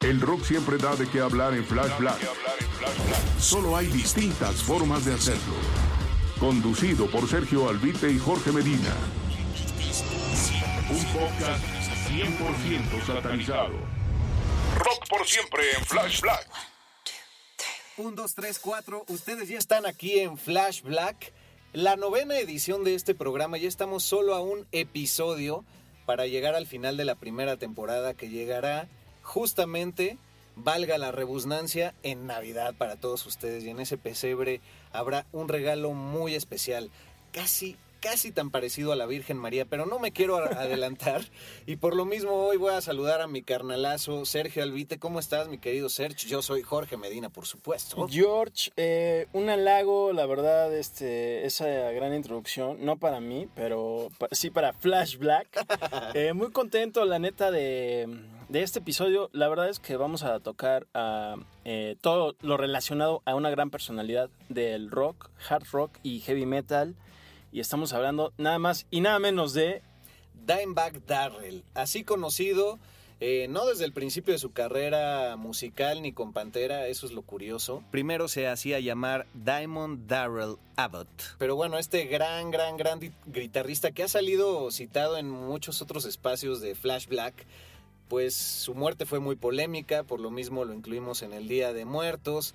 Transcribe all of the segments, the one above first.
El rock siempre da de qué hablar en Flash Black. Solo hay distintas formas de hacerlo. Conducido por Sergio Albite y Jorge Medina. Un podcast 100% satanizado. Rock por siempre en Flash Black. 1, 2, 3, 4. Ustedes ya están aquí en Flash Black. La novena edición de este programa. Ya estamos solo a un episodio para llegar al final de la primera temporada que llegará justamente, valga la rebusnancia, en Navidad para todos ustedes. Y en ese pesebre habrá un regalo muy especial. Casi casi tan parecido a la Virgen María, pero no me quiero adelantar. Y por lo mismo hoy voy a saludar a mi carnalazo Sergio Albite. ¿Cómo estás, mi querido Sergio? Yo soy Jorge Medina, por supuesto. George, eh, un halago, la verdad, este, esa gran introducción, no para mí, pero sí para Flash Black. Eh, muy contento, la neta, de, de este episodio. La verdad es que vamos a tocar a, eh, todo lo relacionado a una gran personalidad del rock, hard rock y heavy metal. Y estamos hablando nada más y nada menos de Dimebag Darrell, así conocido eh, no desde el principio de su carrera musical ni con Pantera, eso es lo curioso. Primero se hacía llamar Diamond Darrell Abbott. Pero bueno, este gran, gran, gran guitarrista que ha salido citado en muchos otros espacios de Flash Black, pues su muerte fue muy polémica, por lo mismo lo incluimos en el Día de Muertos.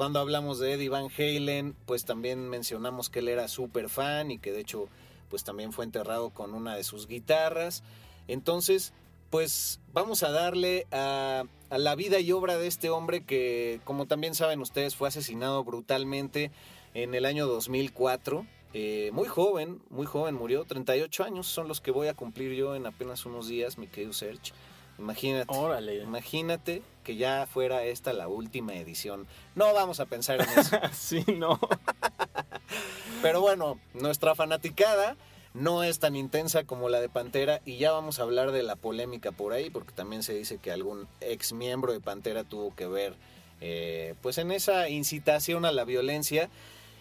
Cuando hablamos de Eddie Van Halen, pues también mencionamos que él era súper fan y que de hecho pues también fue enterrado con una de sus guitarras. Entonces, pues vamos a darle a, la vida y obra de este hombre que, como también saben ustedes, fue asesinado brutalmente en el año 2004. Eh, muy joven, muy joven, murió. 38 años son los que voy a cumplir yo en apenas unos días, mi querido Serge. Imagínate. Órale. Imagínate que ya fuera esta la última edición. No vamos a pensar en eso. sí, no. Pero bueno, nuestra fanaticada no es tan intensa como la de Pantera y ya vamos a hablar de la polémica por ahí porque también se dice que algún ex miembro de Pantera tuvo que ver eh, pues en esa incitación a la violencia.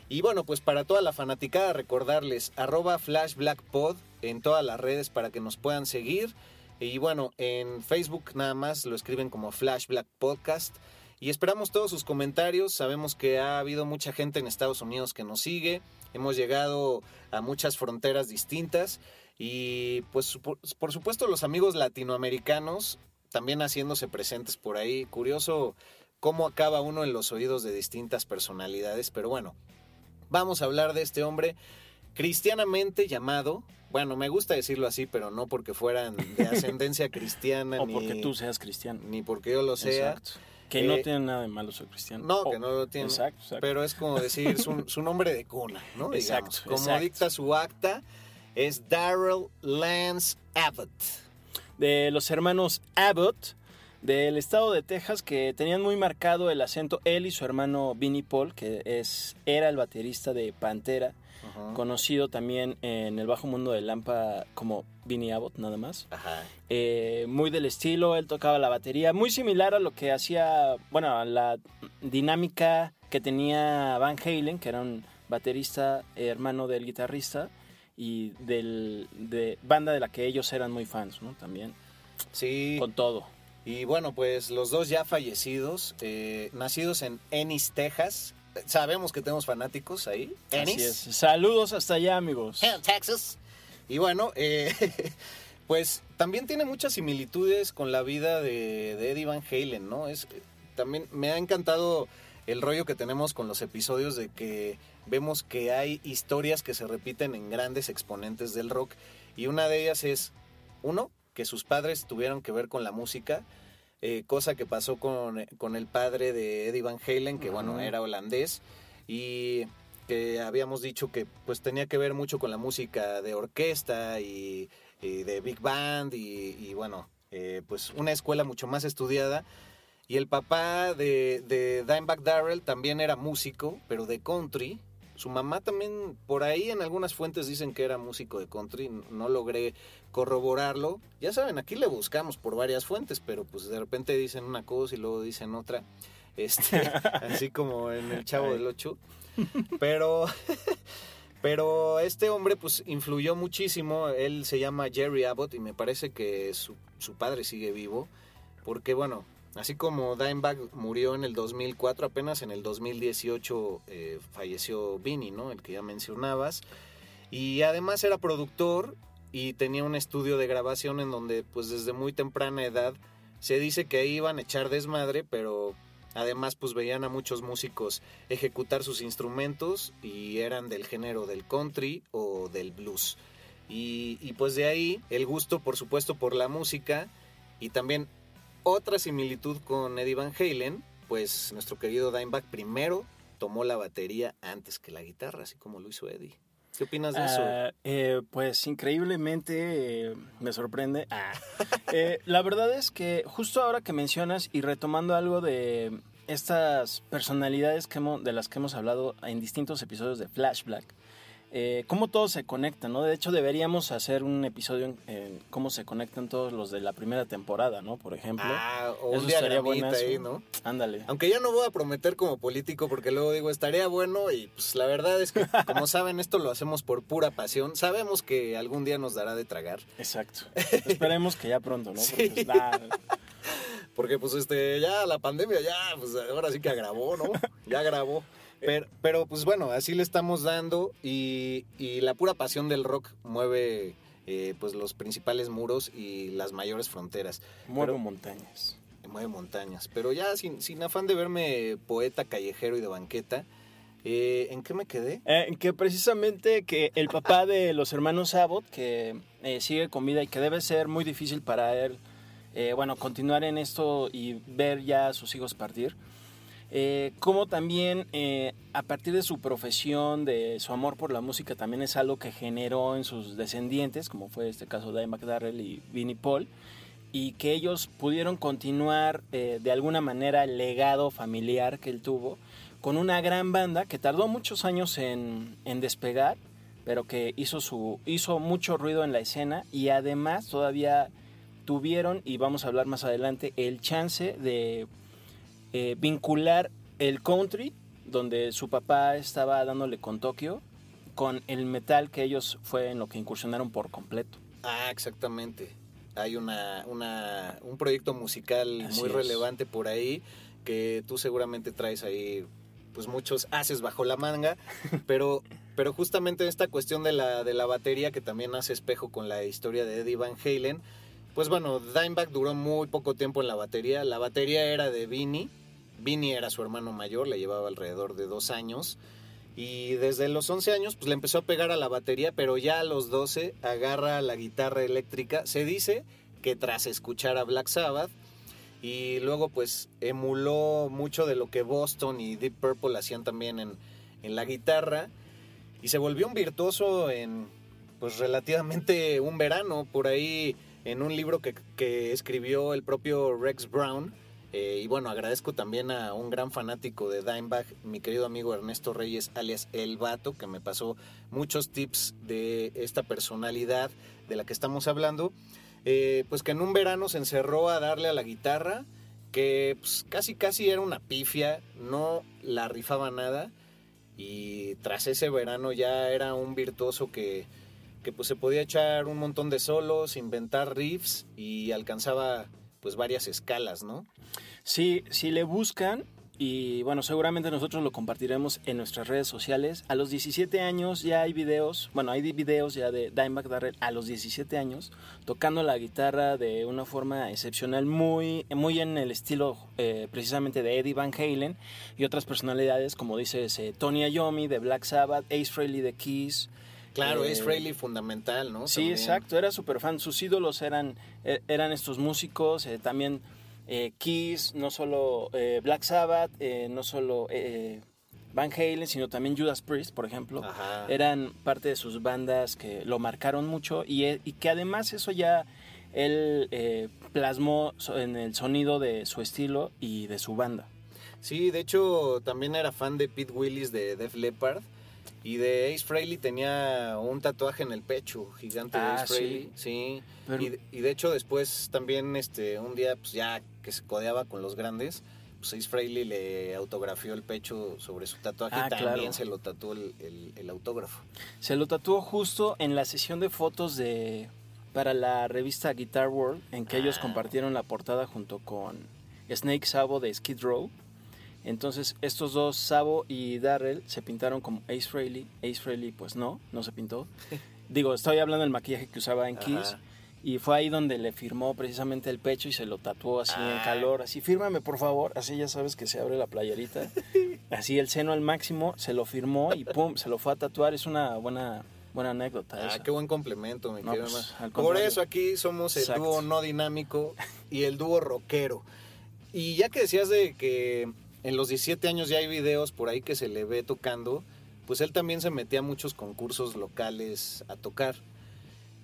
Y bueno, pues para toda la fanaticada recordarles arroba flashblackpod en todas las redes para que nos puedan seguir. Y bueno, en Facebook nada más lo escriben como Flash Black Podcast. Y esperamos todos sus comentarios. Sabemos que ha habido mucha gente en Estados Unidos que nos sigue. Hemos llegado a muchas fronteras distintas. Y pues por, supuesto los amigos latinoamericanos también haciéndose presentes por ahí. Curioso cómo acaba uno en los oídos de distintas personalidades. Pero bueno, vamos a hablar de este hombre cristianamente llamado. Bueno, me gusta decirlo así, pero no porque fueran de ascendencia cristiana O ni, porque tú seas cristiano. ni porque yo lo sea. Exacto. Que no Eh, tiene nada de malo ser cristiano. No, que no lo tiene. Exacto, exacto. Pero es como decir su, su nombre de cuna, ¿no? Exacto, Digamos. Como exacto. dicta su acta, es Darrell Lance Abbott. de los hermanos Abbott del estado de Texas que tenían muy marcado el acento él y su hermano Vinnie Paul que es era el baterista de Pantera conocido también en el bajo mundo de Lampa como Vinnie Abbott nada más Ajá. Eh, muy del estilo él tocaba la batería muy similar a lo que hacía bueno a la dinámica que tenía Van Halen que era un baterista eh, hermano del guitarrista y del de banda de la que ellos eran muy fans no también Sí. con todo. Y bueno, pues los dos ya fallecidos, eh, nacidos en Ennis, Texas. Sabemos que tenemos fanáticos ahí. Así es. Saludos hasta allá, amigos. Hell, Texas. Y bueno, eh, pues también tiene muchas similitudes con la vida de, de Eddie Van Halen, ¿no? Es, también me ha encantado el rollo que tenemos con los episodios de que vemos que hay historias que se repiten en grandes exponentes del rock. Y una de ellas es, uno, que sus padres tuvieron que ver con la música. Eh, cosa que pasó con, con el padre de Eddie Van Halen, que bueno, era holandés. Y que habíamos dicho que pues tenía que ver mucho con la música de orquesta y eh, de big band y, y bueno, eh, pues una escuela mucho más estudiada. Y el papá de, de Dimebag Darrell también era músico, pero de country. Su mamá también, por ahí en algunas fuentes dicen que era músico de country, no logré corroborarlo. Ya saben, aquí le buscamos por varias fuentes, pero pues de repente dicen una cosa y luego dicen otra. Este, así como en el Chavo del Ocho. Pero, pero este hombre pues influyó muchísimo. Él se llama Jerry Abbott y me parece que su, su padre sigue vivo. Porque bueno, así como Dimebag murió en el 2004, apenas en el 2018 eh, falleció Vinny, ¿no? El que ya mencionabas. Y además era productor y tenía un estudio de grabación en donde pues desde muy temprana edad se dice que iban a echar desmadre, pero Además, pues veían a muchos músicos ejecutar sus instrumentos y eran del género del country o del blues. Y, pues de ahí el gusto, por supuesto, por la música y también otra similitud con Eddie Van Halen, pues nuestro querido Dimebag primero tomó la batería antes que la guitarra, así como lo hizo Eddie. ¿Qué opinas de eso? Uh, eh, pues increíblemente eh, me sorprende. Ah. eh, la verdad es que justo ahora que mencionas y retomando algo de estas personalidades que de las que hemos hablado en distintos episodios de Flashback, eh, cómo todo se conecta, ¿no? De hecho, deberíamos hacer un episodio en, en, cómo se conectan todos los de la primera temporada, ¿no? Por ejemplo. Ah, o un diagramita ahí, ¿no? Ándale. Aunque ya no voy a prometer como político porque luego digo, estaría bueno y pues la verdad es que, como saben, esto lo hacemos por pura pasión. Sabemos que algún día nos dará de tragar. Exacto. Esperemos que ya pronto, ¿no? Sí. Porque, pues, nah, porque pues este, ya la pandemia ya, pues ahora sí que agravó, ¿no? Ya agravó. Pero, pero, pues bueno, así le estamos dando y, y la pura pasión del rock mueve eh, pues los principales muros y las mayores fronteras. muevo Pero- montañas. mueve montañas. Pero ya sin, sin afán de verme poeta callejero y de banqueta, eh, ¿en qué me quedé? Eh, que precisamente que el papá de los hermanos Abbott, que eh, sigue con vida y que debe ser muy difícil para él, bueno, continuar en esto y ver ya a sus hijos partir. Eh, como también eh, a partir de su profesión, de su amor por la música, también es algo que generó en sus descendientes, como fue este caso de McDarrell y Vinnie Paul, y que ellos pudieron continuar eh, de alguna manera el legado familiar que él tuvo con una gran banda que tardó muchos años en, en despegar, pero que hizo, su, hizo mucho ruido en la escena y además todavía tuvieron, y vamos a hablar más adelante, el chance de eh, vincular el country, donde su papá estaba dándole con Tokio, con el metal que ellos fue en lo que incursionaron por completo. Ah, exactamente. Hay una, una, un proyecto musical Así muy es. relevante por ahí que tú seguramente traes ahí pues muchos haces bajo la manga, pero, pero justamente esta cuestión de la, de la batería que también hace espejo con la historia de Eddie Van Halen, pues bueno, Dimebag duró muy poco tiempo en la batería, la batería era de Vinny, Vinny era su hermano mayor, le llevaba alrededor de dos años, y desde los 11 años pues le empezó a pegar a la batería, pero ya a los 12 agarra la guitarra eléctrica. Se dice que tras escuchar a Black Sabbath y luego pues emuló mucho de lo que Boston y Deep Purple hacían también en, en la guitarra. Y se volvió un virtuoso en pues relativamente un verano. Por ahí en un libro que, escribió el propio Rex Brown eh, y bueno, agradezco también a un gran fanático de Dimebag, mi querido amigo Ernesto Reyes, alias El Vato, que me pasó muchos tips de esta personalidad de la que estamos hablando. Eh, pues que en un verano se encerró a darle a la guitarra, que pues, casi casi era una pifia, no la rifaba nada. Y tras ese verano ya era un virtuoso que, que pues se podía echar un montón de solos, inventar riffs y alcanzaba pues varias escalas, ¿no? Sí, si le buscan, y bueno, seguramente nosotros lo compartiremos en nuestras redes sociales. A los 17 años ya hay videos, bueno, hay videos ya de Dimebag Darrell a los 17 años tocando la guitarra de una forma excepcional, muy, muy en el estilo eh, precisamente de Eddie Van Halen y otras personalidades, como dices, eh, Tony Iommi de Black Sabbath, Ace Frehley de Kiss. Claro, Eh, es Frehley fundamental, ¿no? Sí, También. exacto, era súper fan. Sus ídolos eran, eh, eran estos músicos, eh, también eh, Kiss, no solo eh, Black Sabbath, eh, no solo eh, Van Halen, sino también Judas Priest, por ejemplo. Ajá. Eran parte de sus bandas que lo marcaron mucho y, e- y que además eso ya él eh, plasmó en el sonido de su estilo y de su banda. Sí, de hecho también era fan de Pete Willis de Def Leppard y de Ace Frehley tenía un tatuaje en el pecho gigante de Ah, Ace Frehley, sí. Pero- Y, de- y de hecho después también este un día pues ya que se codeaba con los grandes, pues Ace Frehley le autografió el pecho sobre su tatuaje Ah, y también claro. se lo tatuó el, el- el autógrafo. Se lo tatuó justo en la sesión de fotos de para la revista Guitar World, en que ellos Ah. compartieron la portada junto con Snake Sabo de Skid Row. Entonces estos dos, Sabo y Darrell, se pintaron como Ace Frehley. Ace Frehley, pues no, no se pintó. Digo, estoy hablando del maquillaje que usaba en Kiss. Ajá. Y fue ahí donde le firmó precisamente el pecho y se lo tatuó así en Ah. calor. Así, fírmame por favor. Así ya sabes que se abre la playerita. Así el seno al máximo, se lo firmó y pum, se lo fue a tatuar. Es una buena, buena anécdota Ah, esa. qué buen complemento, mi No, querido pues, Por contrario. eso aquí somos el Exacto. dúo no dinámico y el dúo rockero. Y ya que decías de que en los 17 años ya hay videos por ahí que se le ve tocando, pues él también se metía a muchos concursos locales a tocar.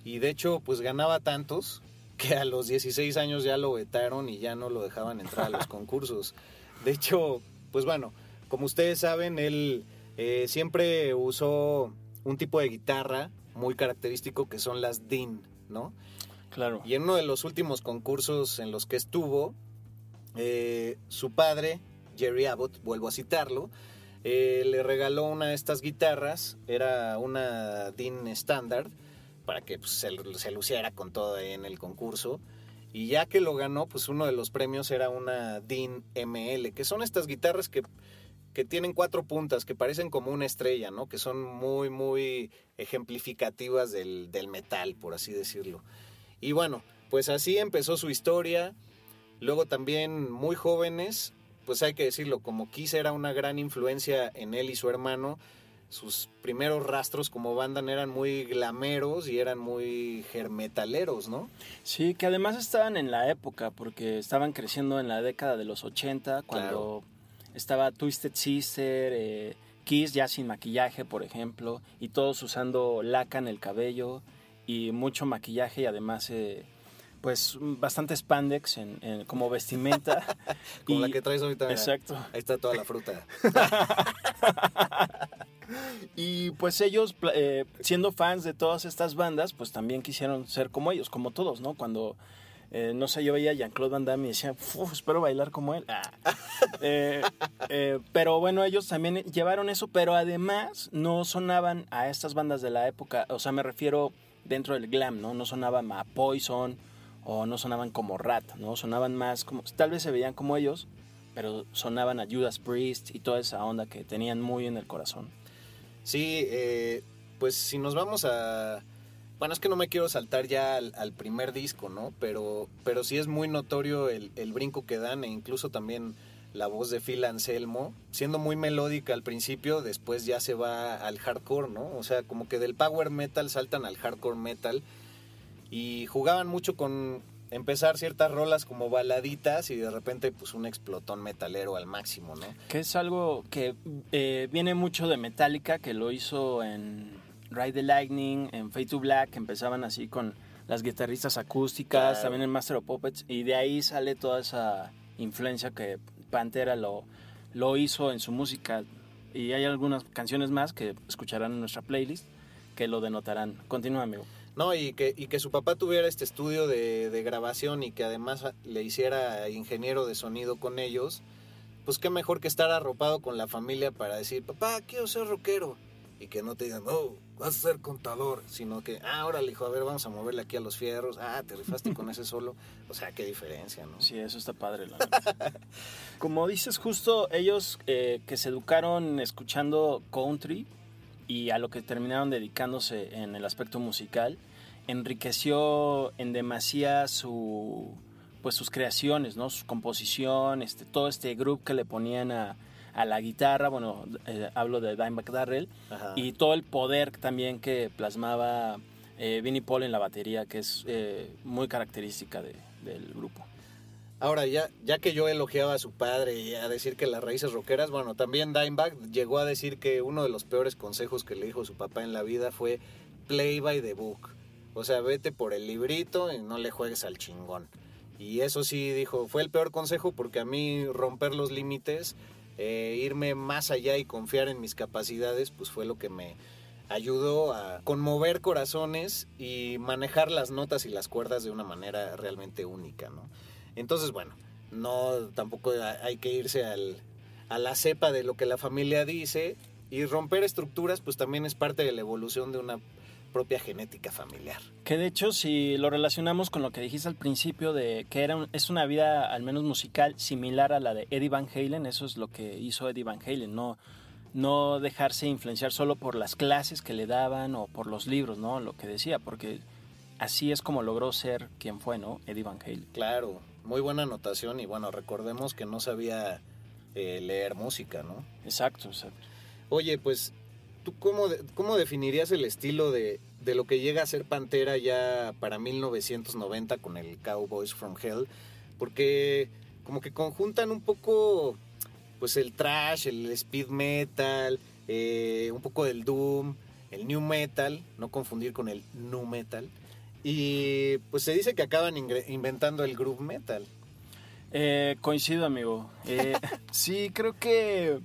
Y de hecho, pues ganaba tantos que a los 16 años ya lo vetaron y ya no lo dejaban entrar a los concursos. De hecho, pues bueno, como ustedes saben, él eh, siempre usó un tipo de guitarra muy característico que son las DIN, ¿no? Claro. Y en uno de los últimos concursos en los que estuvo, eh, su padre, Jerry Abbott, vuelvo a citarlo, eh, le regaló una de estas guitarras, era una DIN estándar, para que pues, se, se luciera con todo en el concurso. Y ya que lo ganó, pues uno de los premios era una DIN ML, que son estas guitarras que, que tienen cuatro puntas, que parecen como una estrella, ¿no? Que son muy, muy ejemplificativas del metal, por así decirlo. Y bueno, pues así empezó su historia. Luego también muy jóvenes, pues hay que decirlo, como Kiss era una gran influencia en él y su hermano, sus primeros rastros como banda eran muy glameros y eran muy germetaleros, ¿no? Sí, que además estaban en la época, porque estaban creciendo en la década de los 80, cuando estaba Twisted Sister, eh, Kiss ya sin maquillaje, por ejemplo, y todos usando laca en el cabello y mucho maquillaje y además, eh, pues, bastante spandex en, en- como vestimenta. Como Y- la que traes ahorita. Exacto. Ahí está toda la fruta. Y pues ellos, eh, siendo fans de todas estas bandas, pues también quisieron ser como ellos, como todos, ¿no? Cuando, eh, no sé, yo veía a Jean-Claude Van Damme y decía, "Uf, espero bailar como él. Ah. Eh, eh, pero bueno, ellos también llevaron eso, pero además no sonaban a estas bandas de la época, o sea, me refiero dentro del glam, ¿no? No sonaban a Poison o no sonaban como Rat, ¿no? Sonaban más como, tal vez se veían como ellos, pero sonaban a Judas Priest y toda esa onda que tenían muy en el corazón. Sí, eh, pues si nos vamos a... Bueno, es que no me quiero saltar ya al, al primer disco, ¿no? Pero, pero sí es muy notorio el, el brinco que dan e incluso también la voz de Phil Anselmo, siendo muy melódica al principio, después ya se va al hardcore, ¿no? O sea, como que del power metal saltan al hardcore metal y jugaban mucho con empezar ciertas rolas como baladitas y de repente pues un explotón metalero al máximo, ¿no? Que es algo que eh, viene mucho de Metallica, que lo hizo en Ride the Lightning, en Fade to Black, que empezaban así con las guitarristas acústicas, Claro. también en Master of Puppets, y de ahí sale toda esa influencia que Pantera lo, lo hizo en su música. Y hay algunas canciones más que escucharán en nuestra playlist que lo denotarán. Continúa, amigo. No, y que, y que su papá tuviera este estudio de, de grabación y que además le hiciera ingeniero de sonido con ellos, pues qué mejor que estar arropado con la familia para decir, papá, quiero ser rockero. Y que no te digan, no, vas a ser contador, sino que, ah, órale, hijo, a ver, vamos a moverle aquí a los fierros, ah, te rifaste con ese solo. O sea, qué diferencia, ¿no? Sí, eso está padre. la neta. Como dices, justo ellos eh, que se educaron escuchando country y a lo que terminaron dedicándose en el aspecto musical, enriqueció en demasía su pues sus creaciones, ¿no? Su composición, este, todo este grupo que le ponían a, a la guitarra, bueno, eh, hablo de Dimebag Darrell, Ajá. y todo el poder también que plasmaba eh, Vinnie Paul en la batería, que es eh, muy característica de- del grupo. Ahora, ya, ya que yo elogiaba a su padre y a decir que las raíces rockeras, bueno, también Dimebag llegó a decir que uno de los peores consejos que le dijo su papá en la vida fue play by the book. O sea, vete por el librito y no le juegues al chingón. Y eso sí, dijo, fue el peor consejo porque a mí romper los límites, eh, irme más allá y confiar en mis capacidades, pues fue lo que me ayudó a conmover corazones y manejar las notas y las cuerdas de una manera realmente única, ¿no? Entonces, bueno, no tampoco hay que irse al, a la cepa de lo que la familia dice y romper estructuras pues también es parte de la evolución de una propia genética familiar. Que de hecho si lo relacionamos con lo que dijiste al principio de que era es una vida al menos musical similar a la de Eddie Van Halen, eso es lo que hizo Eddie Van Halen, no no dejarse influenciar solo por las clases que le daban o por los libros, ¿no? Lo que decía, porque así es como logró ser quien fue, ¿no? Eddie Van Halen. Claro, muy buena anotación y bueno, recordemos que no sabía eh, leer música, ¿no? Exacto, exacto. Oye, pues, ¿tú cómo, cómo definirías el estilo de, de lo que llega a ser Pantera ya para 1990 con el Cowboys from Hell? Porque como que conjuntan un poco, pues el trash, el speed metal, eh, un poco del doom, el new metal, no confundir con el nu metal. Y pues se dice que acaban inventando el groove metal. Eh, coincido, amigo. Eh, sí, creo que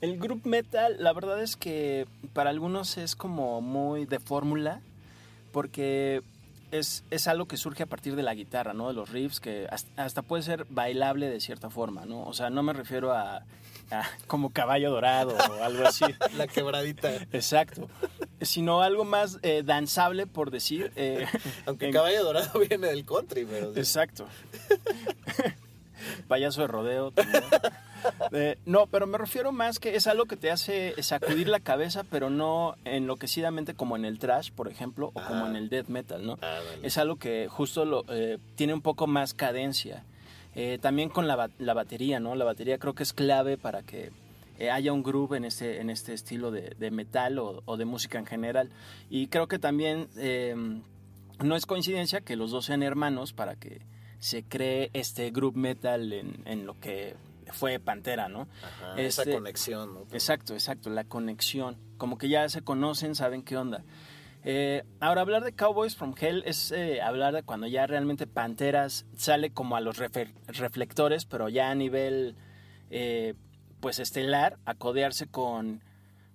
el groove metal, la verdad es que para algunos es como muy de fórmula, porque es, es, algo que surge a partir de la guitarra, ¿no? De los riffs, que hasta, puede ser bailable de cierta forma, ¿no? O sea, no me refiero a, como caballo dorado o algo así. La quebradita. Exacto. Sino algo más eh, danzable, por decir. Eh, Aunque caballo dorado viene del country, pero... Exacto. Payaso de rodeo. Eh, no, pero me refiero más que es algo que te hace sacudir la cabeza, pero no enloquecidamente como en el trash, por ejemplo, o como en el death metal, ¿no? Ah, es algo que justo lo, tiene un poco más cadencia. Eh, también con la, la, batería, ¿no? La batería creo que es clave para que eh, haya un groove en este, en este estilo de, de metal o, o, de música en general. Y creo que también eh, no es coincidencia que los dos sean hermanos para que se cree este groove metal en, en lo que fue Pantera, ¿no? Ajá, esa conexión, ¿no? Exacto, exacto, la conexión. Como que ya se conocen, saben qué onda. Eh, ahora, hablar de Cowboys from Hell es eh, hablar de cuando ya realmente Panteras sale como a los reflectores, pero ya a nivel eh, pues estelar, a codearse con,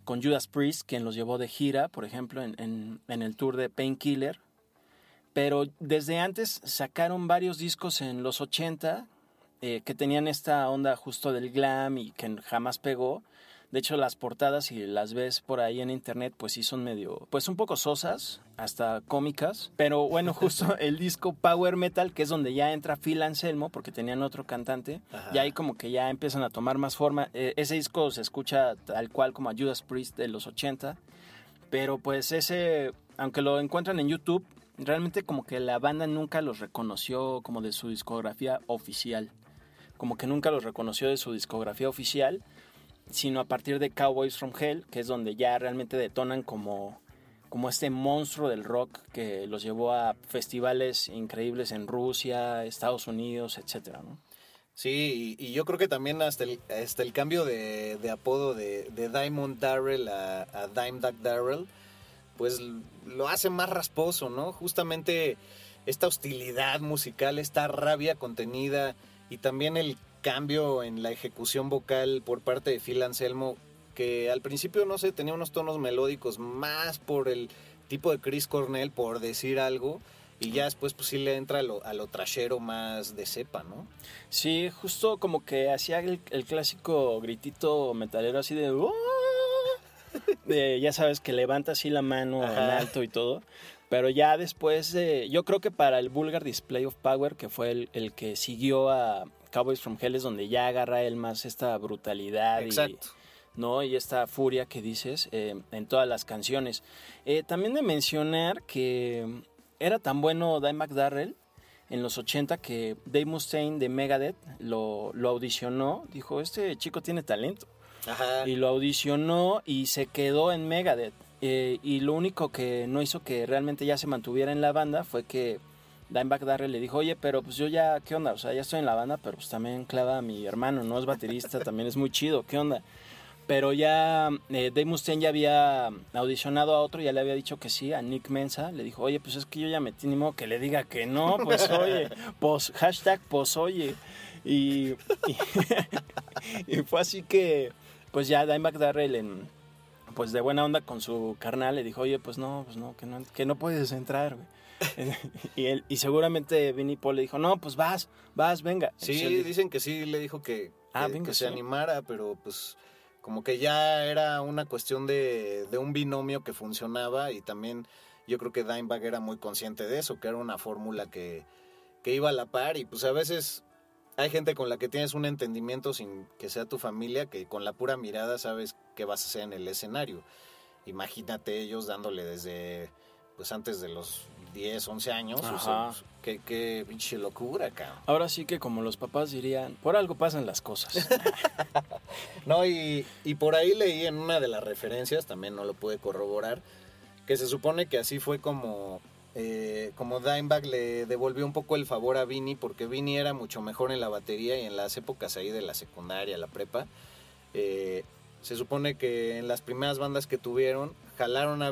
con Judas Priest, quien los llevó de gira, por ejemplo, en, en el tour de Painkiller. Pero desde antes sacaron varios discos en los 80 que tenían esta onda justo del glam y que jamás pegó. De hecho, las portadas, si las ves por ahí en internet, pues sí son medio, pues un poco sosas, hasta cómicas. Pero bueno, justo el disco Power Metal, que es donde ya entra Phil Anselmo, porque tenían otro cantante, y ahí como que ya empiezan a tomar más forma. Eh, ese disco se escucha tal cual como a Judas Priest de los 80. Pero pues ese, aunque lo encuentran en YouTube, realmente como que la banda nunca los reconoció como de su discografía oficial. Como que nunca los reconoció de su discografía oficial sino a partir de Cowboys from Hell, que es donde ya realmente detonan como, como este monstruo del rock que los llevó a festivales increíbles en Rusia, Estados Unidos, ¿no? Sí, y, yo creo que también hasta el, hasta el cambio de, apodo de, Diamond Darrell a, a Dime Duck Darrell, pues lo hace más rasposo, ¿no? Justamente esta hostilidad musical, esta rabia contenida y también el cambio en la ejecución vocal por parte de Phil Anselmo, que al principio, no sé, tenía unos tonos melódicos más por el tipo de Chris Cornell, por decir algo, y ya después pues sí le entra a lo, a lo trashero más de cepa, ¿no? Sí, justo como que hacía el, clásico gritito metalero así de... de... ya sabes, que levanta así la mano en alto y todo. Pero ya después, de, yo creo que para el Vulgar Display of Power, que fue el, el que siguió a, Cowboys from Hell es donde ya agarra él más esta brutalidad y, ¿no? y esta furia que dices eh, en todas las canciones. Eh, también de mencionar que era tan bueno Dimebag Darrell en los 80 que Dave Mustaine de Megadeth lo, lo audicionó, dijo, este chico tiene talento. Y lo audicionó y se quedó en Megadeth. Eh, y lo único que no hizo que realmente ya se mantuviera en la banda fue que Dimebag Darrell le dijo, oye, pero pues yo ya, ¿qué onda? O sea, ya estoy en la banda, pero pues también clava a mi hermano, no es baterista, también es muy chido, ¿qué onda? Pero ya eh, Dave Mustaine ya había audicionado a otro, ya le había dicho que sí, a Nick Mensa. Le dijo, oye, pues es que yo ya metí, ni modo que le diga que no, pues oye, pues hashtag pues oye. Y, y, fue así que, pues ya Dimebag Darrell en, pues de buena onda con su carnal le dijo, oye, pues no, pues no, que no, que no puedes entrar, güey. y, él, y seguramente Vinnie Paul le dijo, no, pues vas, vas, venga. Sí, dicen que sí, le dijo que, ah, que, se animara, pero pues como que ya era una cuestión de, de, un binomio que funcionaba y también yo creo que Dimebag era muy consciente de eso, que era una fórmula que, que iba a la par y pues a veces hay gente con la que tienes un entendimiento sin que sea tu familia, que con la pura mirada sabes qué vas a hacer en el escenario. Imagínate ellos dándole desde pues antes de los 10, 11 años. O sea, qué, qué pinche locura, cabrón. Ahora sí que como los papás dirían, por algo pasan las cosas. no, y, y por ahí leí en una de las referencias, también no lo pude corroborar, que se supone que así fue como, eh, como Dimebag le devolvió un poco el favor a Vinny, porque Vinny era mucho mejor en la batería y en las épocas ahí de la secundaria, la prepa. Eh, se supone que en las primeras bandas que tuvieron, jalaron a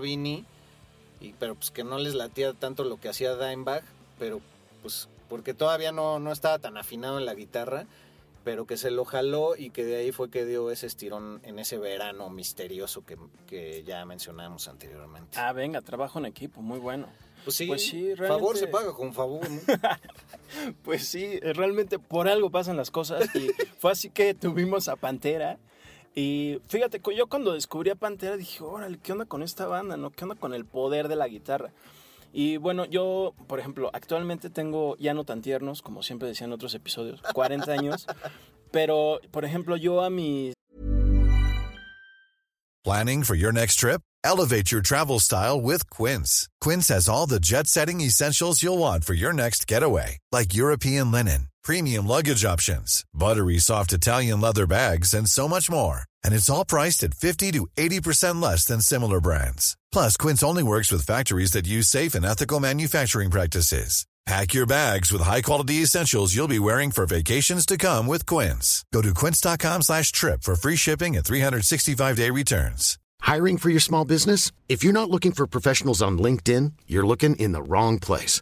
Pero pues que no les latía tanto lo que hacía Dimebag, pero pues porque todavía no, no estaba tan afinado en la guitarra, pero que se lo jaló y que de ahí fue que dio ese estirón en ese verano misterioso que, que ya mencionamos anteriormente. Ah, venga, trabajo en equipo, muy bueno. Pues sí, pues sí favor se paga con favor. ¿no? pues sí, realmente por algo pasan las cosas y fue así que tuvimos a Pantera y fíjate, yo cuando descubrí a Pantera dije, órale, ¿qué onda con esta banda? ¿no? ¿Qué onda con el poder de la guitarra? Y bueno, yo, por ejemplo, actualmente tengo ya no tan tiernos, como siempre decía en otros episodios, 40 años. pero, por ejemplo, yo a mis... Planning for your next trip? Elevate your travel style with Quince. Quince has all the jet-setting essentials you'll want for your next getaway, like European linen premium luggage options, buttery soft Italian leather bags, and so much more. And it's all priced at 50 to 80% less than similar brands. Plus, Quince only works with factories that use safe and ethical manufacturing practices. Pack your bags with high-quality essentials you'll be wearing for vacations to come with Quince. Go to quince.com slash trip for free shipping and 365-day returns. Hiring for your small business? If you're not looking for professionals on LinkedIn, you're looking in the wrong place.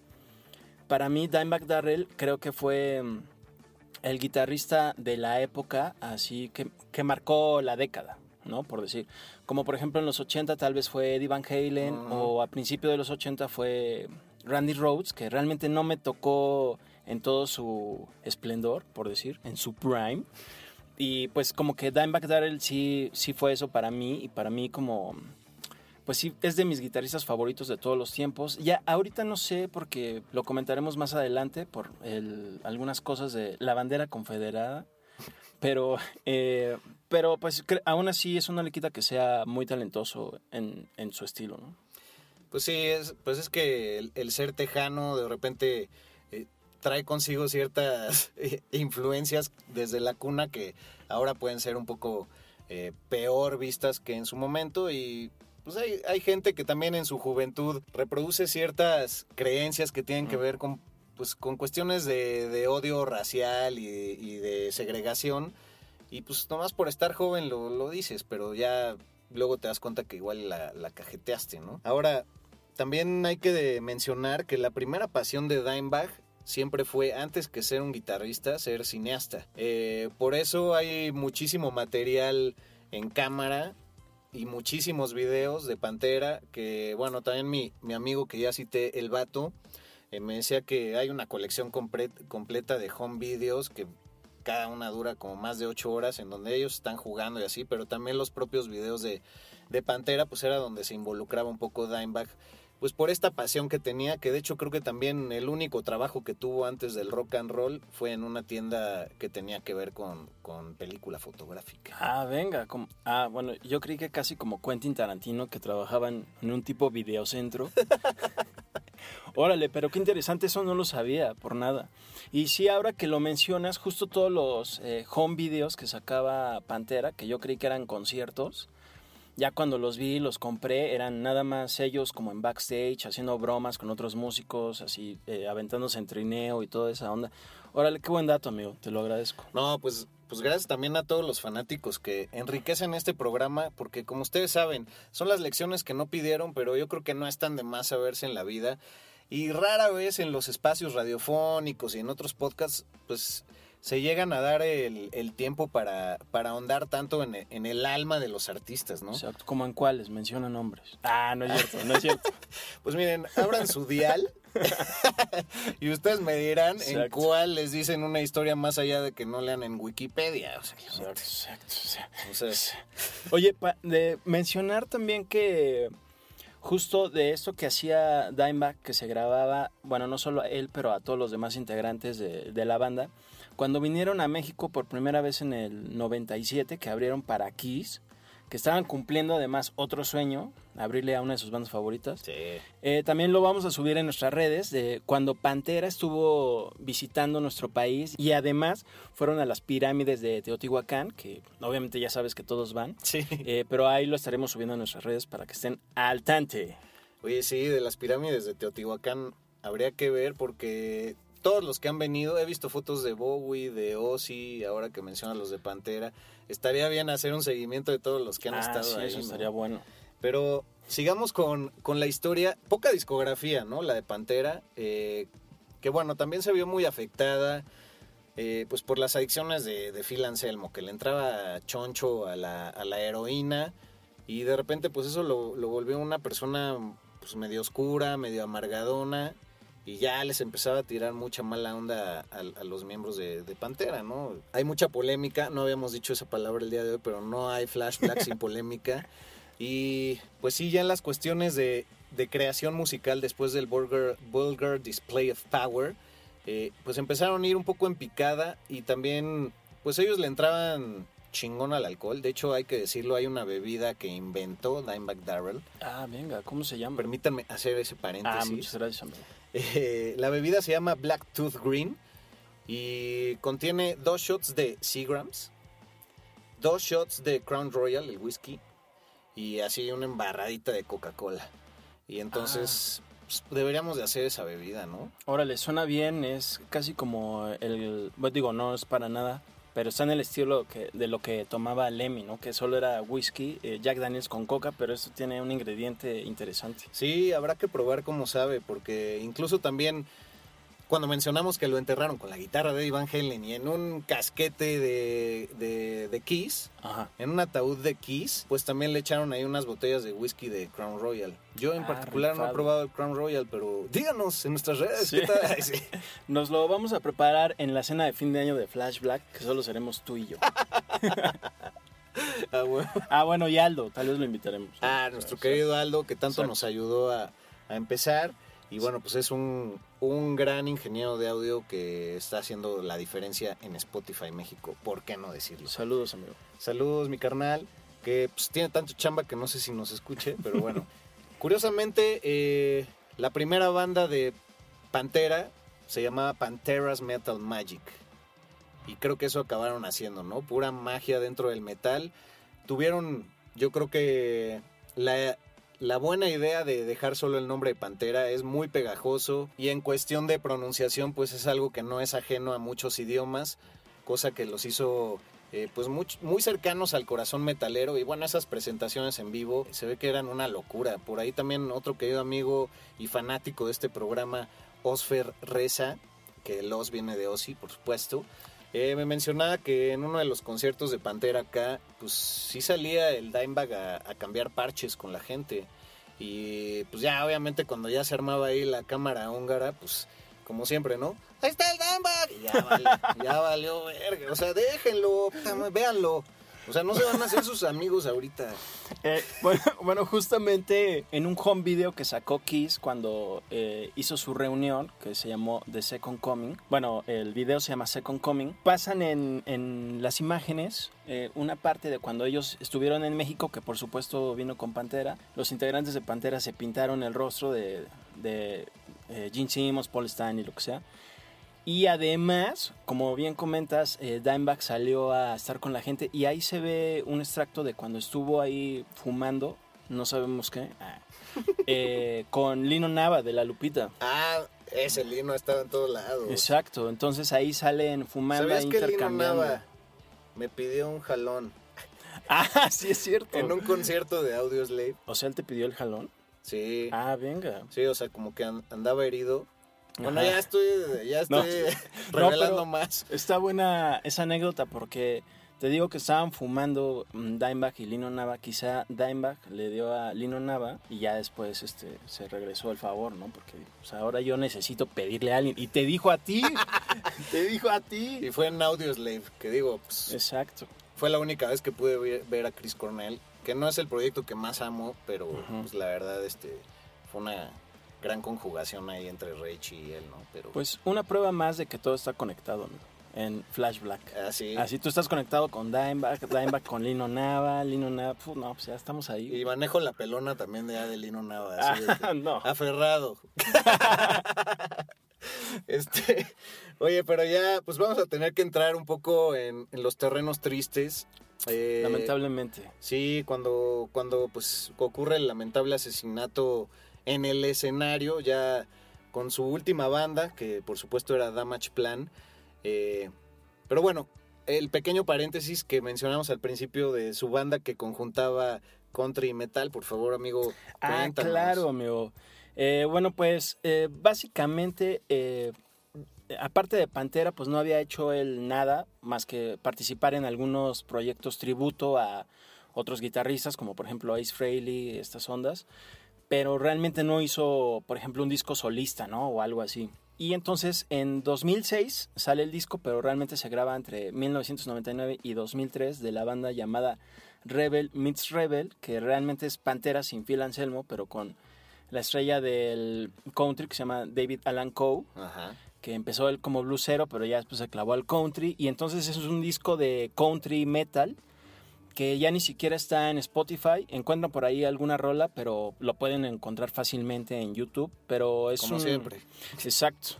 para mí Dimebag Darrell creo que fue mm, el guitarrista de la época, así que, que marcó la década, ¿no? Por decir. Como por ejemplo en los 80 tal vez fue Eddie Van Halen, o a principios de los 80 fue Randy Rhodes, que realmente no me tocó en todo su esplendor, por decir, en su prime. Y pues como que Dimebag Darrell sí, sí fue eso para mí, y para mí como pues sí, es de mis guitarristas favoritos de todos los tiempos. Ya ahorita no sé porque lo comentaremos más adelante por algunas cosas de la bandera confederada, pero, eh, pero pues aún así eso no le quita que sea muy talentoso en, su estilo, ¿no? Pues sí, es, pues es que el, ser tejano de repente eh, trae consigo ciertas influencias desde la cuna que ahora pueden ser un poco eh, peor vistas que en su momento y pues hay, hay gente que también en su juventud reproduce ciertas creencias que tienen que ver con, pues, con cuestiones de, odio racial y, de segregación. Y pues nomás por estar joven lo, lo, dices, pero ya luego te das cuenta que igual la, la cajeteaste, ¿no? Ahora, también hay que mencionar que la primera pasión de Dimebag siempre fue, antes que ser un guitarrista, ser cineasta. Eh, por eso hay muchísimo material en cámara y muchísimos videos de Pantera, que bueno, también mi, mi amigo que ya cité, El Vato, eh, me decía que hay una colección completa de home videos que cada una dura como más de ocho horas en donde ellos están jugando y así, pero también los propios videos de, de Pantera, pues era donde se involucraba un poco Dimebag pues por esta pasión que tenía, que de hecho creo que también el único trabajo que tuvo antes del rock and roll fue en una tienda que tenía que ver con, con película fotográfica. Ah, venga. Como, ah, bueno, yo creí que casi como Quentin Tarantino que trabajaban en un tipo videocentro. Órale, pero qué interesante, eso no lo sabía por nada. Y sí, ahora que lo mencionas, justo todos los eh, home videos que sacaba Pantera, que yo creí que eran conciertos, ya cuando los vi, los compré, eran nada más ellos como en backstage, haciendo bromas con otros músicos, así, eh, aventándose en trineo y toda esa onda. Órale, qué buen dato, amigo, te lo agradezco. No, pues, pues gracias también a todos los fanáticos que enriquecen este programa, porque como ustedes saben, son las lecciones que no pidieron, pero yo creo que no están de más saberse en la vida. Y rara vez en los espacios radiofónicos y en otros podcasts, pues se llegan a dar el, el tiempo para, para ahondar tanto en, en el alma de los artistas, ¿no? Exacto, como en cuáles, menciona nombres. Ah, no es cierto, no es cierto. Pues miren, abran su dial y ustedes me dirán en cuál les dicen una historia más allá de que no lean en Wikipedia. O sea, Exacto, exacto, o sea. o sea, Oye, pa- de mencionar también que justo de esto que hacía Dimebag, que se grababa, bueno, no solo a él, pero a todos los demás integrantes de, de la banda, cuando vinieron a México por primera vez en el 97, que abrieron para Kiss, que estaban cumpliendo además otro sueño, abrirle a una de sus bandas favoritas. sí. Eh, también lo vamos a subir en nuestras redes de cuando Pantera estuvo visitando nuestro país y además fueron a las pirámides de Teotihuacán, que obviamente ya sabes que todos van, Sí. eh, pero ahí lo estaremos subiendo en nuestras redes para que estén al tante. Oye, sí, de las pirámides de Teotihuacán habría que ver porque todos los que han venido, he visto fotos de Bowie, de Ozzy, ahora que mencionas los de Pantera, estaría bien hacer un seguimiento de todos los que han Ah, estado sí, ahí. eso ¿no? estaría bueno. Pero sigamos con, con la historia, poca discografía, ¿no? La de Pantera, eh, que bueno, también se vio muy afectada. eh, pues por las adicciones de, de Phil Anselmo, que le entraba choncho a la, a la heroína y de repente pues eso lo, lo volvió una persona pues medio oscura, medio amargadona y ya les empezaba a tirar mucha mala onda a, a los miembros de, de Pantera, ¿no? Hay mucha polémica, no habíamos dicho esa palabra el día de hoy, pero no hay flashback sin polémica. Y pues sí, ya en las cuestiones de, de creación musical después del vulgar, vulgar Display of Power, eh, pues empezaron a ir un poco en picada y también pues ellos le entraban chingón al alcohol. De hecho, hay que decirlo, hay una bebida que inventó Dimebag Darrell. Ah, venga, ¿cómo se llama? Permítanme hacer ese Ah, paréntesis. muchas gracias, amigo. Eh, la bebida se llama Black Tooth Green y contiene dos shots de Seagrams, dos shots de Crown Royal, el whisky, y así una embarradita de Coca-Cola. Y entonces pues, deberíamos de hacer esa bebida, ¿no? Órale, suena bien, es casi como el... Bueno, digo, no es para nada, pero está en el estilo que, de lo que tomaba Lemmy, ¿no? Que solo era whisky, eh, Jack Daniels con coca, pero esto tiene un ingrediente interesante. Sí, habrá que probar cómo sabe, porque incluso también cuando mencionamos que lo enterraron con la guitarra de Eddie Van Halen y en un casquete de, de, de Kiss, Ajá. en un ataúd de Kiss, pues también le echaron ahí unas botellas de whisky de Crown Royal. Yo en Ah, particular no he probado el Crown Royal, pero díganos en nuestras redes Sí. qué tal. Sí. Nos lo vamos a preparar en la cena de fin de año de Flash Black, que solo seremos tú y yo. Ah, bueno. Ah, bueno, y Aldo, tal vez lo invitaremos. Ah, nuestro querido Aldo, que tanto Exacto. nos ayudó a, a empezar. Y bueno, pues es un, un gran ingeniero de audio que está haciendo la diferencia en Spotify México. ¿Por qué no decirlo? Saludos, amigo. Saludos, mi carnal, que pues, tiene tanto chamba que no sé si nos escuche, pero bueno. Curiosamente, eh, la primera banda de Pantera se llamaba Panteras Metal Magic. Y creo que eso acabaron haciendo, ¿no? Pura magia dentro del metal. Tuvieron, yo creo que la, la buena idea de dejar solo el nombre de Pantera es muy pegajoso y en cuestión de pronunciación pues es algo que no es ajeno a muchos idiomas, cosa que los hizo eh, pues muy, cercanos al corazón metalero y bueno esas presentaciones en vivo se ve que eran una locura. Por ahí también otro querido amigo y fanático de este programa, Osfer Reza, que el Os viene de Ozzy por supuesto. Eh, me mencionaba que en uno de los conciertos de Pantera acá, pues sí salía el Dimebag a, cambiar parches con la gente. Y pues ya, obviamente, cuando ya se armaba ahí la cámara húngara, pues como siempre, ¿no? ¡Ahí está el Dimebag! Y ya, vale, ya valió verga. O sea, déjenlo, véanlo. O sea, no se van a hacer sus amigos ahorita. Eh, bueno, bueno, justamente en un home video que sacó Kiss cuando eh, hizo su reunión, que se llamó The Second Coming, bueno, el video se llama Second Coming, pasan en, las imágenes eh, una parte de cuando ellos estuvieron en México, que por supuesto vino con Pantera. Los integrantes de Pantera se pintaron el rostro de, de eh, Gene Simmons, Paul Stanley, lo que sea. Y además, como bien comentas, eh, Dimebag salió a estar con la gente y ahí se ve un extracto de cuando estuvo ahí fumando, no sabemos qué, ah, eh, con Lino Nava de La Lupita. Ah, ese Lino estaba en todos lados. Exacto, entonces ahí salen fumando, ¿Sabías que Lino intercambiando. Nava me pidió un jalón Ah, sí es cierto. en un concierto de Audio Slave? O sea, él te pidió el jalón. Sí. Ah, venga. Sí, o sea, como que an- andaba herido. Bueno, ya estoy, ya estoy No, revelando más. Está buena esa anécdota porque te digo que estaban fumando mm, Dimebag y Lino Nava. Quizá Dimebag le dio a Lino Nava y ya después este, se regresó el favor, ¿no? Porque ahora yo necesito pedirle a alguien. Y te dijo a ti. te dijo a ti. Y fue en Audio Slave, que digo, pues, Exacto. fue la única vez que pude ver, ver a Chris Cornell, que no es el proyecto que más amo, pero pues la verdad este fue una gran conjugación ahí entre Rage y él, ¿no? Pero Pues una prueba más de que todo está conectado ¿no? en Flash Black. así. Así tú estás conectado con Dimebag, Dimebag con Lino Nava, Lino Nava. Fu, no, pues ya estamos ahí. Y manejo la pelona también de Adelino Nava, así de Ah, no. aferrado. este, oye, pero ya, pues vamos a tener que entrar un poco en, en los terrenos tristes. Eh, Lamentablemente. Sí, cuando, cuando pues ocurre el lamentable asesinato en el escenario, ya con su última banda, que por supuesto era Damage Plan. eh, pero bueno, el pequeño paréntesis que mencionamos al principio de su banda que conjuntaba country y metal, por favor, amigo. Ah, claro, amigo. Eh, bueno, pues eh, básicamente, aparte de Pantera, pues no había hecho él nada más que participar en algunos proyectos tributo a otros guitarristas, como por ejemplo Ace Frehley, estas ondas, pero realmente no hizo, por ejemplo, un disco solista, ¿no? O algo así. Y entonces en 2006 sale el disco, pero realmente se graba entre 1999 y 2003 de la banda llamada Rebel Meets Rebel, que realmente es Pantera sin Phil Anselmo, pero con la estrella del country que se llama David Alan Coe, Ajá. que empezó él como bluesero, pero ya después se clavó al country. Y entonces es un disco de country metal que ya ni siquiera está en Spotify. Encuentran por ahí alguna rola, pero lo pueden encontrar fácilmente en YouTube. Pero es Como un- siempre. Exacto.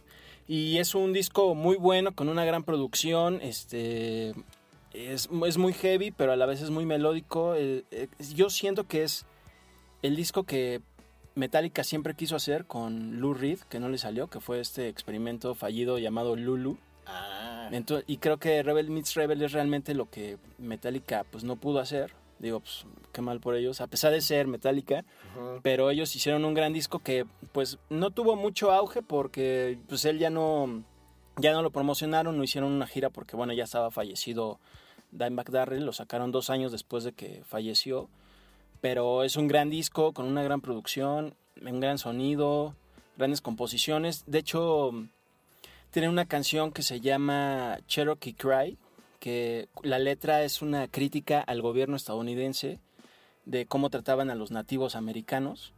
Y es un disco muy bueno, con una gran producción. Este es, es muy heavy, pero a la vez es muy melódico. Eh, eh, yo siento que es el disco que Metallica siempre quiso hacer con Lou Reed, que no le salió, que fue este experimento fallido llamado Lulu. Ah, Entonces, y creo que Rebel Meets Rebel es realmente lo que Metallica pues no pudo hacer. Digo, pues qué mal por ellos, a pesar de ser Metallica, pero ellos hicieron un gran disco que pues no tuvo mucho auge porque pues él ya no ya no lo promocionaron, no hicieron una gira porque bueno, ya estaba fallecido Dimebag Darrell, lo sacaron dos años después de que falleció, pero es un gran disco con una gran producción, un gran sonido, grandes composiciones, de hecho tiene una canción que se llama Cherokee Cry, que la letra es una crítica al gobierno estadounidense de cómo trataban a los nativos americanos,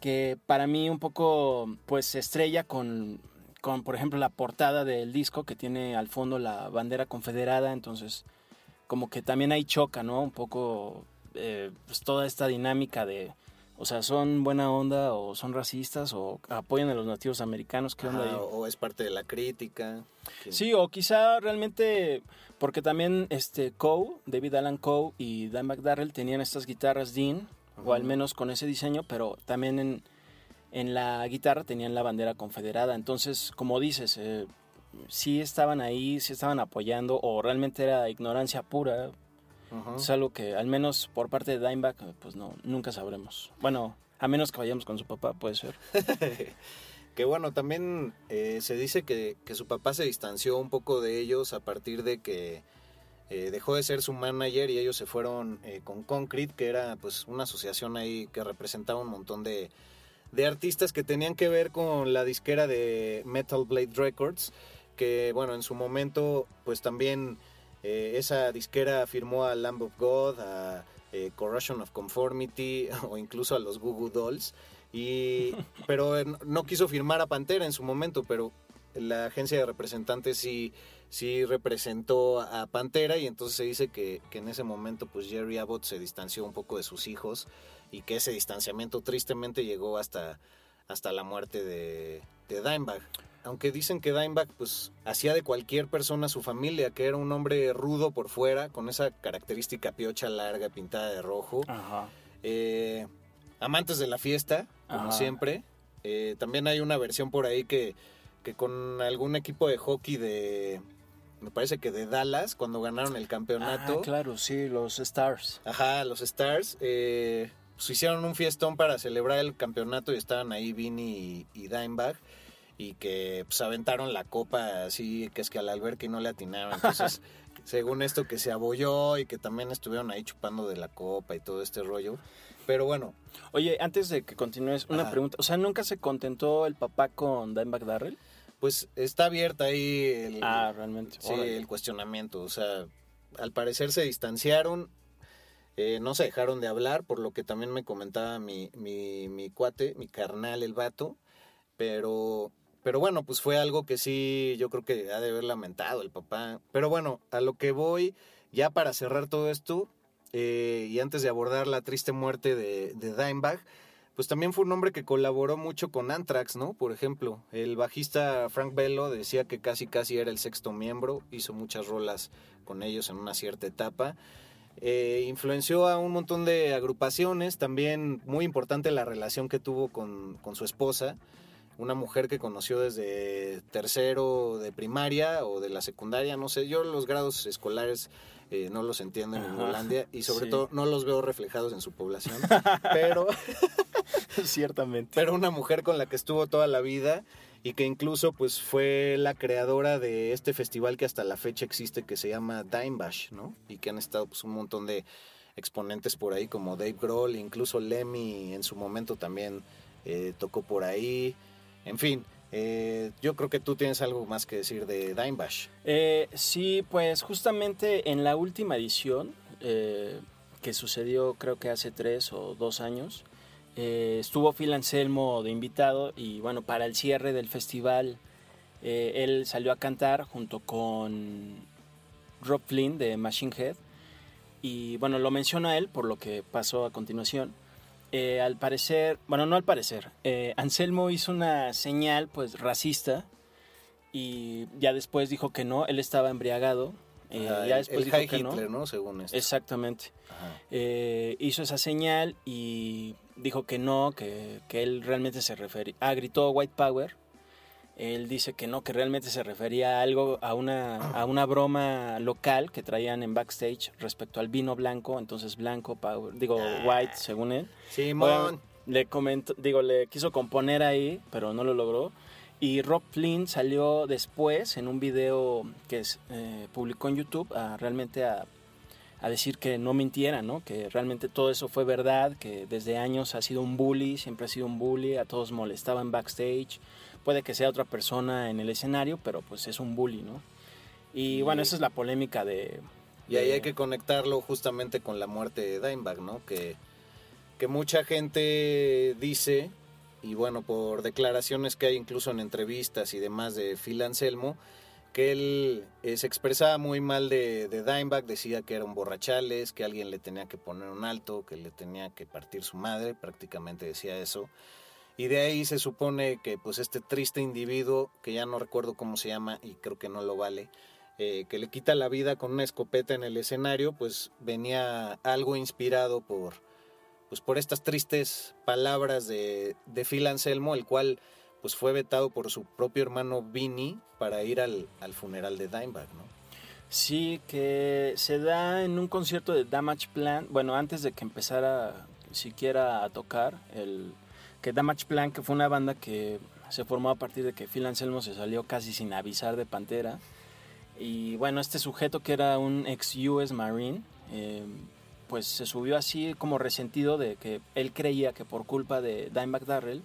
que para mí un poco pues se estrella con, con por ejemplo la portada del disco que tiene al fondo la bandera confederada, entonces como que también ahí choca, ¿no? Un poco eh, pues toda esta dinámica de, o sea, son buena onda o son racistas o apoyan a los nativos americanos, ¿qué onda ahí? o es parte de la crítica. Sí, o quizá realmente, porque también este Coe, David Alan Coe y Dan McDarrell tenían estas guitarras Dean, o al menos con ese diseño, pero también en, en la guitarra tenían la bandera confederada. Entonces, como dices, eh, sí estaban ahí, sí estaban apoyando, o realmente era ignorancia pura. Es algo que, al menos por parte de Dimebag, pues no, nunca sabremos. Bueno, a menos que vayamos con su papá, puede ser. Que bueno, también eh, se dice que, que su papá se distanció un poco de ellos a partir de que eh, dejó de ser su manager y ellos se fueron eh, con Concrete, que era pues una asociación ahí que representaba un montón de, de artistas que tenían que ver con la disquera de Metal Blade Records, que bueno, en su momento pues también Eh, esa disquera firmó a Lamb of God, a eh, Corrosion of Conformity o incluso a los Google Dolls. Y, pero eh, no quiso firmar a Pantera en su momento, pero la agencia de representantes sí, sí representó a Pantera y entonces se dice que, que en ese momento pues Jerry Abbott se distanció un poco de sus hijos y que ese distanciamiento tristemente llegó hasta, hasta la muerte de, de Dimebag. Aunque dicen que Dimebag pues hacía de cualquier persona su familia, que era un hombre rudo por fuera, con esa característica piocha larga pintada de rojo. Ajá. Eh, amantes de la fiesta, como Ajá. siempre. Eh, también hay una versión por ahí que, que con algún equipo de hockey de, me parece que de Dallas, cuando ganaron el campeonato. Ah, claro, sí, los Stars. Ajá, los Stars. Eh, pues hicieron un fiestón para celebrar el campeonato y estaban ahí Vini y, y Dimebag. Y que pues aventaron la copa así, que es que al alberca y no le atinaron. Entonces, según esto que se abolló y que también estuvieron ahí chupando de la copa y todo este rollo. Pero bueno, Oye, antes de que continúes, una pregunta. O sea, ¿nunca se contentó el papá con Dimebag Darrell? pues está abierta ahí el, Ah, realmente. sí, órale. el cuestionamiento. O sea, al parecer se distanciaron, eh, no se dejaron de hablar, por lo que también me comentaba mi, mi, mi cuate, mi carnal, el vato. Pero, pero bueno, pues fue algo que sí, yo creo que ha de haber lamentado el papá. Pero bueno, a lo que voy, ya para cerrar todo esto, eh, y antes de abordar la triste muerte de, de Dimebag, pues también fue un hombre que colaboró mucho con Anthrax, ¿no? Por ejemplo, el bajista Frank Bello decía que casi casi era el sexto miembro, hizo muchas rolas con ellos en una cierta etapa. Eh, influenció a un montón de agrupaciones, también muy importante la relación que tuvo con, con su esposa, una mujer que conoció desde tercero de primaria o de la secundaria, no sé, yo los grados escolares eh, no los entiendo en Ajá, Hollandia y sobre sí. todo no los veo reflejados en su población, pero... Ciertamente. pero una mujer con la que estuvo toda la vida y que incluso pues fue la creadora de este festival que hasta la fecha existe que se llama Dime Bash, ¿no? Y que han estado pues un montón de exponentes por ahí como Dave Grohl, incluso Lemmy en su momento también eh, tocó por ahí. En fin, eh, yo creo que tú tienes algo más que decir de Dime Bash. Eh, sí, pues justamente en la última edición, eh, que sucedió creo que hace tres o dos años, eh, estuvo Phil Anselmo de invitado y bueno, para el cierre del festival, eh, él salió a cantar junto con Rob Flynn de Machine Head. Y bueno, lo menciono a él por lo que pasó a continuación. Eh, al parecer, bueno, no al parecer, eh, Anselmo hizo una señal pues racista y ya después dijo que no, él estaba embriagado. eh, Ajá, ya después el dijo High que Hitler, no. ¿no? Según esto. Exactamente. Eh, hizo esa señal y dijo que no, que, que él realmente se refería. Ah, gritó White Power. Él dice que no, que realmente se refería a algo, a una, a una broma local que traían en backstage respecto al vino blanco, entonces blanco, power, digo Ah. white, según él. Simón. Bueno, le comentó, digo, le quiso componer ahí, pero no lo logró. Y Rob Flynn salió después en un video que es, eh, publicó en YouTube a, realmente a, a decir que no mintiera, ¿no? Que realmente todo eso fue verdad, que desde años ha sido un bully, siempre ha sido un bully, a todos molestaba en backstage. Puede que sea otra persona en el escenario, pero pues es un bully, ¿no? Y bueno, esa es la polémica de... Y ahí de- hay que conectarlo justamente con la muerte de Dimebag, ¿no? Que, que mucha gente dice, y bueno, por declaraciones que hay incluso en entrevistas y demás de Phil Anselmo, que él eh, se expresaba muy mal de, de Dimebag, decía que era un borrachales, que alguien le tenía que poner un alto, que le tenía que partir su madre, prácticamente decía eso. Y de ahí se supone que pues este triste individuo, que ya no recuerdo cómo se llama y creo que no lo vale, eh, que le quita la vida con una escopeta en el escenario, pues venía algo inspirado por, pues por estas tristes palabras de, de Phil Anselmo, el cual pues fue vetado por su propio hermano Vinny para ir al, al funeral de Dimebag, ¿no? Sí, que se da en un concierto de Damage Plan, bueno, antes de que empezara siquiera a tocar, el que Damage Plan, que fue una banda que se formó a partir de que Phil Anselmo se salió casi sin avisar de Pantera. Y bueno, este sujeto que era un ex US Marine, eh, pues se subió así como resentido de que él creía que por culpa de Dimebag Darrell,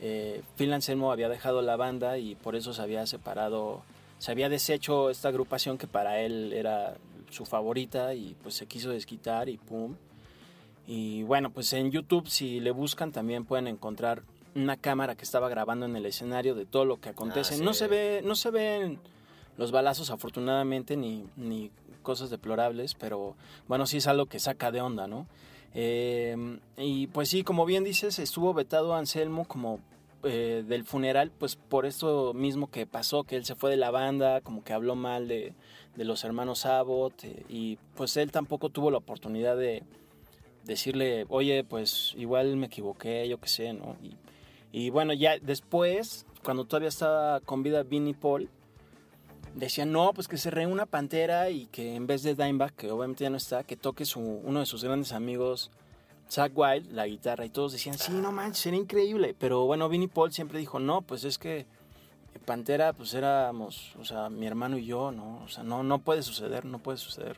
eh, Phil Anselmo había dejado la banda y por eso se había separado se había deshecho esta agrupación que para él era su favorita y pues se quiso desquitar y pum. Y bueno, pues en YouTube si le buscan también pueden encontrar una cámara que estaba grabando en el escenario de todo lo que acontece. Ah, sí. No se ve, no se ven los balazos afortunadamente ni, ni cosas deplorables, pero bueno, sí es algo que saca de onda, ¿no? Eh, y pues sí, como bien dices, estuvo vetado Anselmo como eh, del funeral, pues por esto mismo que pasó, que él se fue de la banda, como que habló mal de, de los hermanos Abbott, eh, y pues él tampoco tuvo la oportunidad de decirle, oye, pues igual me equivoqué, yo qué sé, ¿no? Y, bueno, ya después, cuando todavía estaba con vida Vinnie Paul, decían, no, pues que se reúna Pantera y que en vez de Dimebag, que obviamente ya no está, que toque su, uno de sus grandes amigos, Zach Wild, la guitarra, y todos decían, sí, no manches, sería increíble. Pero bueno, Vinnie Paul siempre dijo, no, pues es que Pantera, pues éramos, o sea, mi hermano y yo, ¿no? O sea, no, no puede suceder, no puede suceder.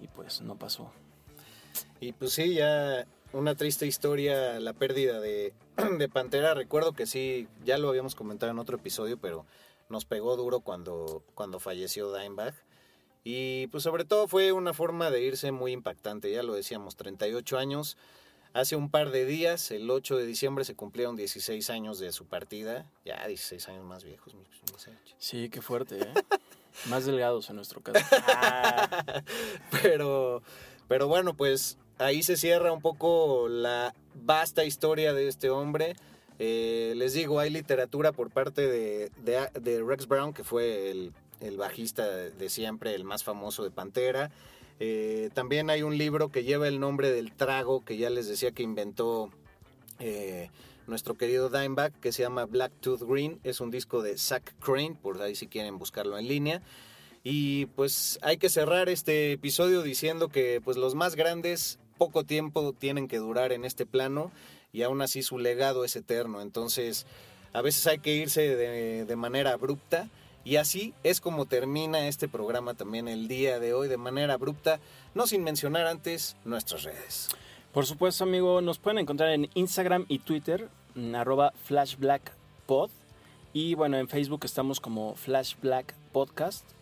Y pues no pasó. Y pues sí, ya una triste historia, la pérdida de, de Pantera. Recuerdo que sí, ya lo habíamos comentado en otro episodio, pero nos pegó duro cuando, cuando falleció Dimebag. Y pues sobre todo fue una forma de irse muy impactante, ya lo decíamos, 38 años. Hace un par de días, el 8 de diciembre, se cumplieron 16 años de su partida. Ya 16 años más viejos, mi, mi Sergio. Sí, qué fuerte, ¿eh? Más delgados en nuestro caso. Ah, pero, pero bueno, pues ahí se cierra un poco la vasta historia de este hombre. Eh, les digo, hay literatura por parte de, de- Rex Brown, que fue el, el bajista de siempre, el más famoso de Pantera. Eh, también hay un libro que lleva el nombre del trago que ya les decía que inventó eh, nuestro querido Dimebag, que se llama Black Tooth Green. Es un disco de Zack Crane, por ahí si quieren buscarlo en línea. Y pues hay que cerrar este episodio diciendo que pues los más grandes poco tiempo tienen que durar en este plano y aún así su legado es eterno. Entonces a veces hay que irse de, de manera abrupta y así es como termina este programa también el día de hoy de manera abrupta, no sin mencionar antes nuestras redes. Por supuesto, amigo, nos pueden encontrar en Instagram y Twitter, arroba flashblackpod. Y bueno, en Facebook estamos como Flashblack Podcast.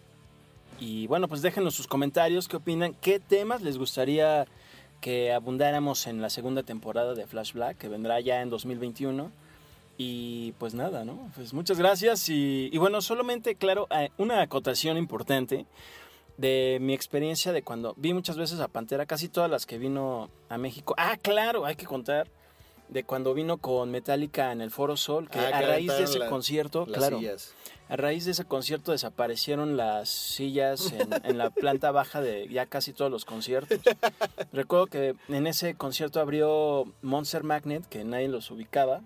Y bueno, pues déjenos sus comentarios, qué opinan, qué temas les gustaría que abundáramos en la segunda temporada de Flash Black, que vendrá ya en 2021. Y pues nada, ¿no? Pues muchas gracias y, bueno, solamente, claro, eh, una acotación importante de mi experiencia de cuando vi muchas veces a Pantera, casi todas las que vino a México. Ah, claro, hay que contar de cuando vino con Metallica en el Foro Sol, que Ah, a que raíz de ese la- concierto, claro, sillas. a raíz de ese concierto desaparecieron las sillas en, en la planta baja de ya casi todos los conciertos. Recuerdo que en ese concierto abrió Monster Magnet, que nadie los ubicaba,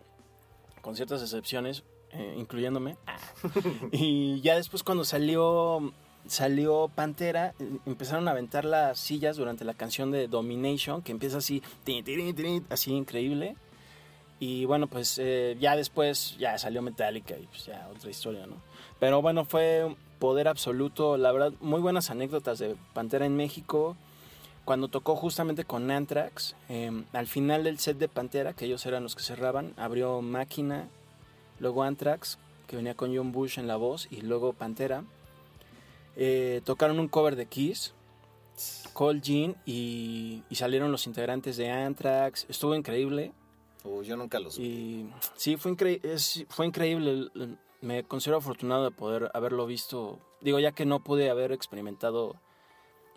con ciertas excepciones, eh, incluyéndome. Y ya después cuando salió salió Pantera, empezaron a aventar las sillas durante la canción de Domination, que empieza así, tin, tin, tin, así increíble. Y bueno, pues eh, ya después ya salió Metallica y pues ya otra historia, ¿no? Pero bueno, fue poder absoluto, la verdad, muy buenas anécdotas de Pantera en México. Cuando tocó justamente con Anthrax, eh, al final del set de Pantera, que ellos eran los que cerraban, abrió Máquina, luego Anthrax, que venía con John Bush en la voz, y luego Pantera. Eh, tocaron un cover de Kiss, Cold Jean, y, y salieron los integrantes de Anthrax. Estuvo increíble. Uy, yo nunca los Y sí, fue, incre- es- fue increíble. Me considero afortunado de poder haberlo visto. Digo, ya que no pude haber experimentado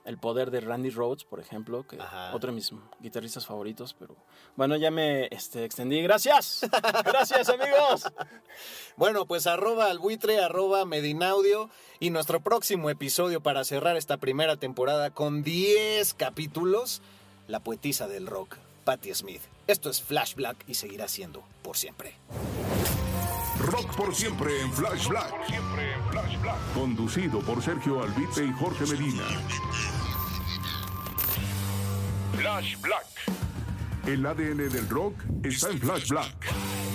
el poder de Randy Rhodes, por ejemplo, que Ajá. otro de mis guitarristas favoritos, pero bueno, ya me este, extendí. Gracias. Gracias, amigos. Bueno, pues arroba al buitre, arroba Medinaudio y nuestro próximo episodio para cerrar esta primera temporada con 10 capítulos, la poetisa del rock, Patti Smith. Esto es Flash Black y seguirá siendo por siempre. Rock por siempre en Flash Black. Conducido por Sergio Albite y Jorge Medina. Flash Black. El ADN del rock está en Flash Black.